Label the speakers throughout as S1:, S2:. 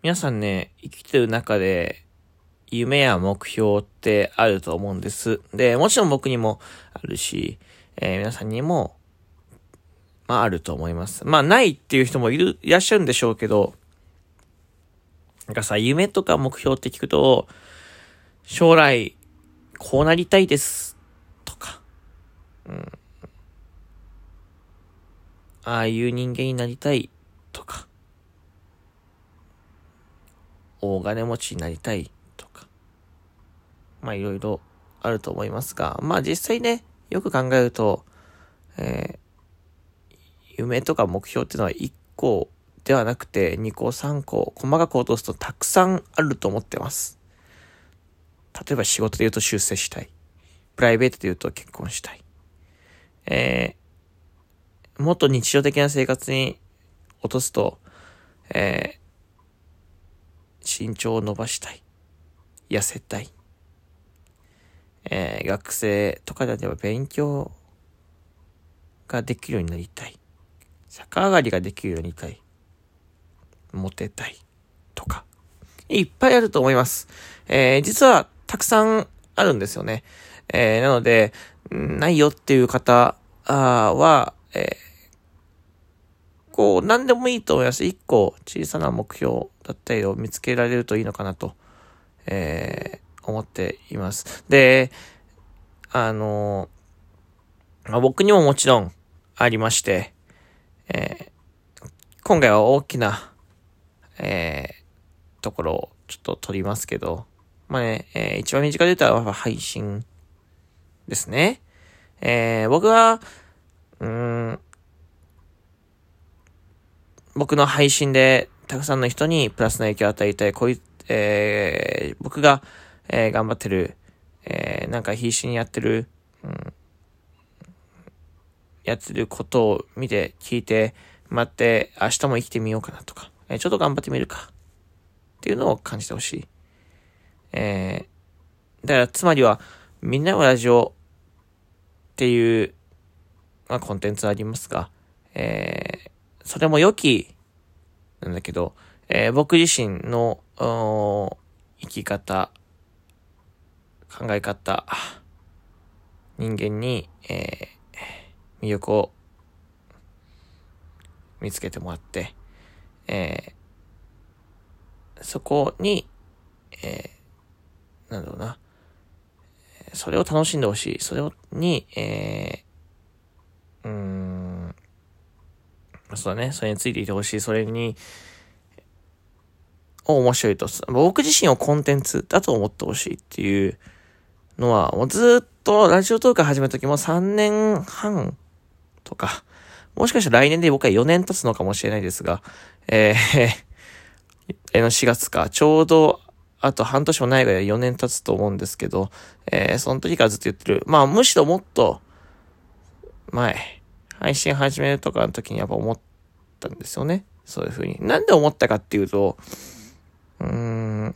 S1: 皆さんね、生きてる中で、夢や目標ってあると思うんです。で、もちろん僕にもあるし、えー、皆さんにも、まああると思います。まあないっていう人もいる、いらっしゃるんでしょうけど、なんかさ、夢とか目標って聞くと、将来、こうなりたいです、とか、うん。ああいう人間になりたい、とか、大金持ちになりたいとか、まあいろいろあると思いますが、まあ実際ね、よく考えると、えー、夢とか目標っていうのは1個ではなくて2個3個、細かく落とすとたくさんあると思ってます。例えば仕事で言うと出世したい。プライベートで言うと結婚したい。えー、もっと日常的な生活に落とすと、えー、身長を伸ばしたい。痩せたい。えー、学生とかであれば勉強ができるようになりたい。逆上がりができるようになりたい。モテたい。とか。いっぱいあると思います。えー、実はたくさんあるんですよね。えー、なので、ないよっていう方は、えー構何でもいいと思います。一個小さな目標だったりを見つけられるといいのかなと、えー、思っています。で、あのまあ、僕にももちろんありまして、えー、今回は大きな、えー、ところをちょっと取りますけど、まあね、えー、一番身近で言ったら配信ですね。えー、僕は、うん、僕の配信でたくさんの人にプラスな影響を与えたい、こういう、えー、僕が、えー、頑張ってる、えー、なんか必死にやってる、うん、やってることを見て、聞いて、待って、明日も生きてみようかなとか、えー、ちょっと頑張ってみるか、っていうのを感じてほしい。えー、だから、つまりは、みんなのラジオっていう、まあ、コンテンツありますが、えー、それも良き、なんだけど、えー、僕自身の、生き方、考え方、人間に、えー、魅力を見つけてもらって、えー、そこに、えー、なんだろうな、それを楽しんでほしい。それを、に、えー、うん、そうだね。それについていてほしい。それに、を面白いと。僕自身をコンテンツだと思ってほしいっていうのは、もうずっとラジオトーク始めた時も3年半とか、もしかしたら来年で僕は4年経つのかもしれないですが、えー、の4月か、ちょうどあと半年もないぐらい4年経つと思うんですけど、えー、その時からずっと言ってる。まあ、むしろもっと、前、配信始めるとかの時にやっぱ思ったんですよね。そういう風に。なんで思ったかっていうと、うーん、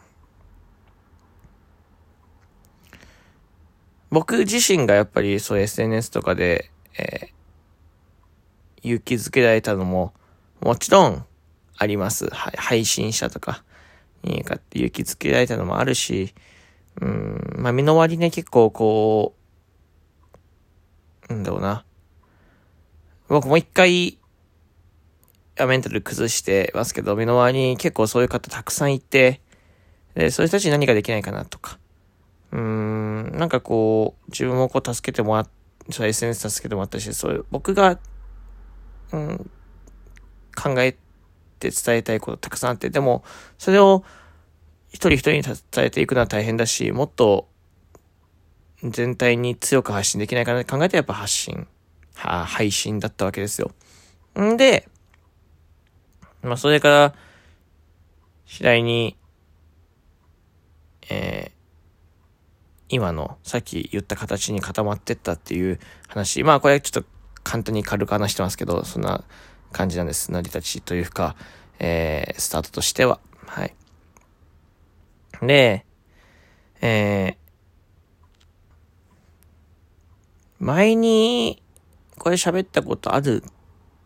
S1: 僕自身がやっぱりそう SNS とかで、えー、勇気づけられたのも、もちろんあります。配信者とかに勇気づけられたのもあるし、うん、まあ身の回りね、結構こう、なんだろうな。僕もう一回、メンタル崩してますけど、目の前に結構そういう方たくさんいて、で、そういう人たちに何かできないかなとか。うーん、なんかこう、自分もこう助けてもらっ、そう SNS 助けてもらったし、そういう、僕が、うん、考えて伝えたいことたくさんあって、でも、それを一人一人に伝えていくのは大変だし、もっと全体に強く発信できないかなって考えてやっぱ発信は、配信だったわけですよ。んで、まあ、それから、次第に、えー、今のさっき言った形に固まってったっていう話。まあこれはちょっと簡単に軽く話してますけど、そんな感じなんです。成り立ちというか、えー、スタートとしては。はい。で、えー、前にこれ喋ったことある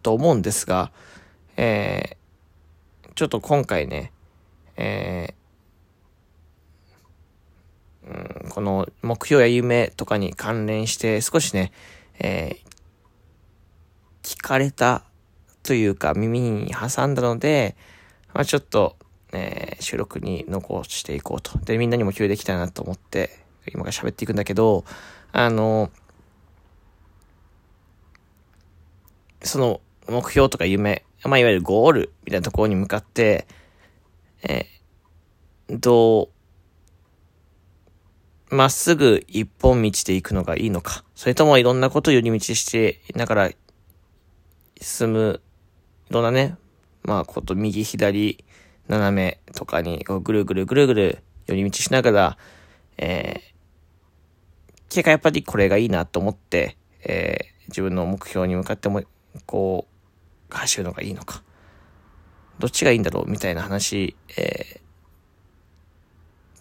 S1: と思うんですが、えー、ちょっと今回ね、えー、うん、この目標や夢とかに関連して少しね、えー、聞かれたというか耳に挟んだので、まあ、ちょっと、えー、収録に残していこうと。で、みんなにも共有できたらなと思って、今から喋っていくんだけど、あの、その目標とか夢、まあ、いわゆるゴールみたいなところに向かって、えー、どう、まっすぐ一本道で行くのがいいのか、それともいろんなことを寄り道してながら進む、いろんなね、まあ、こと、右、左、斜めとかに、ぐるぐるぐるぐる寄り道しながら、えー、結果やっぱりこれがいいなと思って、えー、自分の目標に向かっても、こう、走るのがいいのか。どっちがいいんだろうみたいな話、え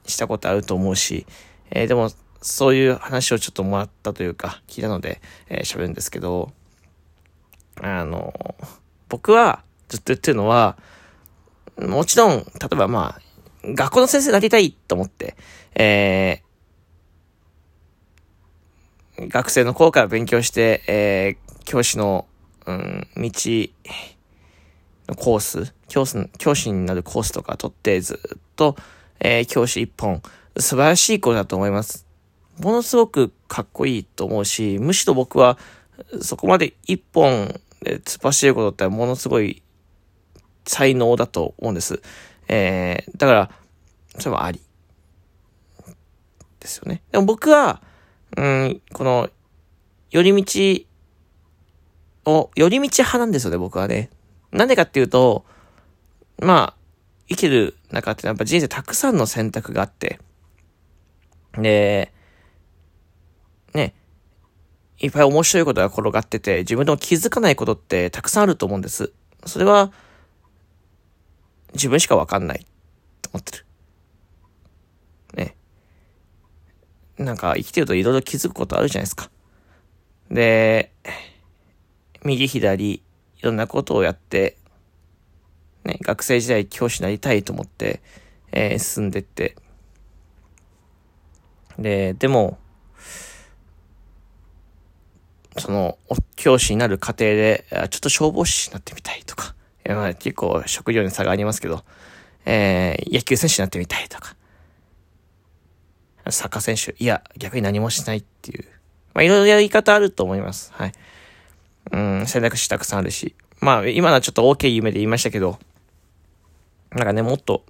S1: ー、したことあると思うし、えー、でも、そういう話をちょっともらったというか、聞いたので、えー、喋るんですけど、あの、僕は、ずっと言ってるのは、もちろん、例えばまあ、学校の先生になりたいと思って、えー、学生の頃から勉強して、えー、教師の、うん、道、のコース、教師、教師になるコースとか取って、ずっと、えー、教師一本、素晴らしい子だと思います。ものすごくかっこいいと思うし、むしろ僕は、そこまで一本で突っ走ることってものすごい才能だと思うんです。えー、だから、それはあり。ですよね。でも僕は、うん、この、寄り道を、寄り道派なんですよね、僕はね。なんでかっていうと、まあ、生きる中ってやっぱ人生たくさんの選択があって、で、ね、いっぱい面白いことが転がってて、自分でも気づかないことってたくさんあると思うんです。それは、自分しかわかんないと思ってる。ね。なんか生きてるといろいろ気づくことあるじゃないですか。で、右左、いろんなことをやって、ね、学生時代教師になりたいと思って、えー、進んでって。で、でも、その、教師になる過程で、ちょっと消防士になってみたいとか、えまあ、結構職業に差がありますけど、えー、野球選手になってみたいとか、サッカー選手、いや、逆に何もしないっていう。まあ、いろいろやり方あると思います。はい。うん、選択肢たくさんあるし。まあ、今のはちょっと大きい夢で言いましたけど、なんかね、もっと、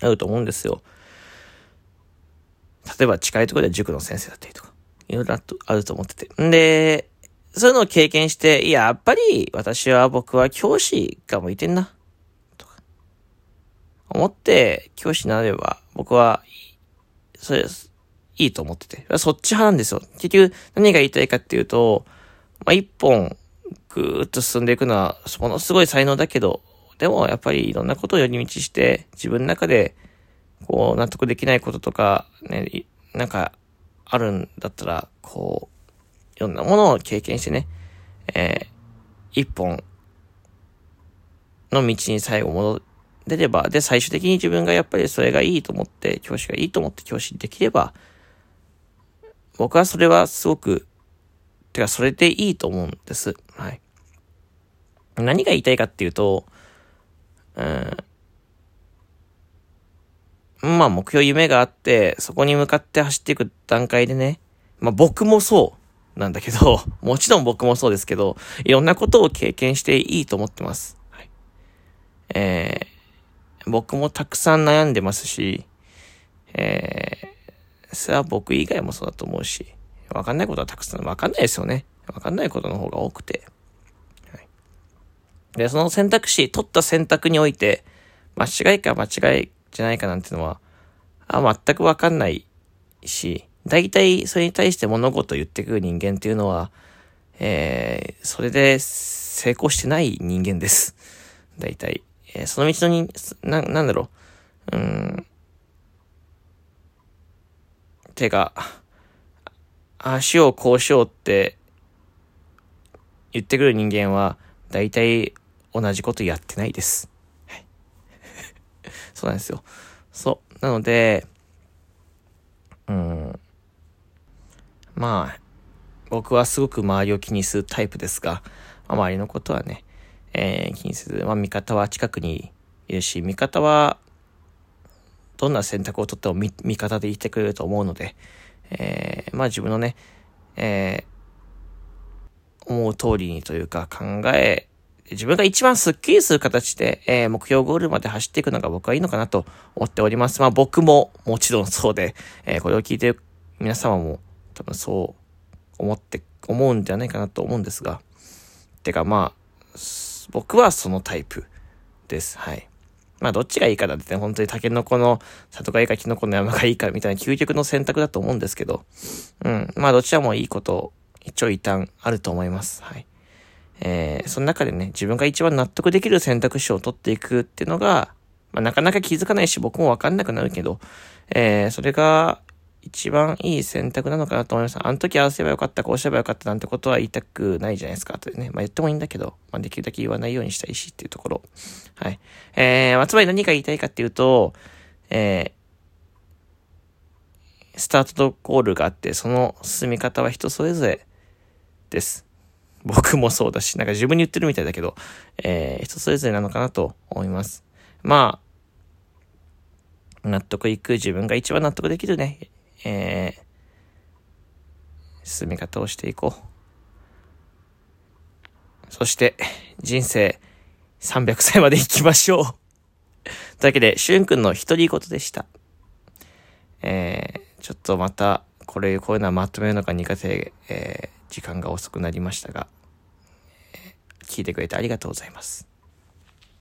S1: あると思うんですよ。例えば近いところで塾の先生だったりとか、いろいろあると思ってて。んで、そういうのを経験して、いや、やっぱり私は僕は教師が向いてんな。とか。思って教師になれば僕は、それ、いいと思ってて。そっち派なんですよ。結局何が言いたいかっていうと、まあ、一本ぐーっと進んでいくのはものすごい才能だけど、でもやっぱりいろんなことを寄り道して、自分の中で、こう、納得できないこととか、ね、なんか、あるんだったら、こう、いろんなものを経験してね、えー、一本の道に最後戻れれば、で、最終的に自分がやっぱりそれがいいと思って、教師がいいと思って教師にできれば、僕はそれはすごく、てかそれでいいと思うんです。はい。何が言いたいかっていうと、うん、まあ目標夢があって、そこに向かって走っていく段階でね、まあ僕もそう。なんだけど、もちろん僕もそうですけど、いろんなことを経験していいと思ってます。はい、えー、僕もたくさん悩んでますし、えー、それは僕以外もそうだと思うし、わかんないことはたくさん、わかんないですよね。わかんないことの方が多くて。はい、で、その選択肢、取った選択において、間違いか間違いじゃないかなんてのは、あ全くわかんないし、大体それに対して物事を言ってくる人間っていうのは、えー、それで成功してない人間です。大体。えー、その道のに、な、なんだろう。うん。てか、足をこうしようって言ってくる人間は、大体同じことやってないです。はい。そうなんですよ。そう。なので、うん。まあ、僕はすごく周りを気にするタイプですが、まあ、周りのことはね、えー、気にせず、まあ、味方は近くにいるし、味方は、どんな選択をとっても味方でいてくれると思うので、えー、まあ自分のね、えー、思う通りにというか考え、自分が一番スッキリする形で、えー、目標ゴールまで走っていくのが僕はいいのかなと思っております。まあ僕ももちろんそうで、えー、これを聞いてる皆様も多分そう思って、思うんじゃないかなと思うんですが、てかまあ、僕はそのタイプです。はい。まあどっちがいいかだってね、本当にタケノコの里がいいかキノコの山がいいかみたいな究極の選択だと思うんですけど、うん。まあどちらもいいこと、一応一旦あると思います。はい。えー、その中でね、自分が一番納得できる選択肢を取っていくっていうのが、まあ、なかなか気づかないし、僕もわかんなくなるけど、えー、それが一番いい選択なのかなと思います。あの時合わせばよかった、こうすればよかったなんてことは言いたくないじゃないですか。とね。まあ言ってもいいんだけど、まあできるだけ言わないようにしたいしっていうところ。はい。えー、まあつまり何が言いたいかっていうと、えー、スタートとゴールがあって、その進み方は人それぞれです。僕もそうだし、なんか自分に言ってるみたいだけど、えー、人それぞれなのかなと思います。まあ、納得いく自分が一番納得できるね、えー、進み方をしていこう。そして、人生300歳まで行きましょう。というわけで、しゅんくんの独り言でした。えー、ちょっとまた、これ、こういうのはまとめるのが苦手、えー、時間が遅くなりましたが、えー、聞いてくれてありがとうございます。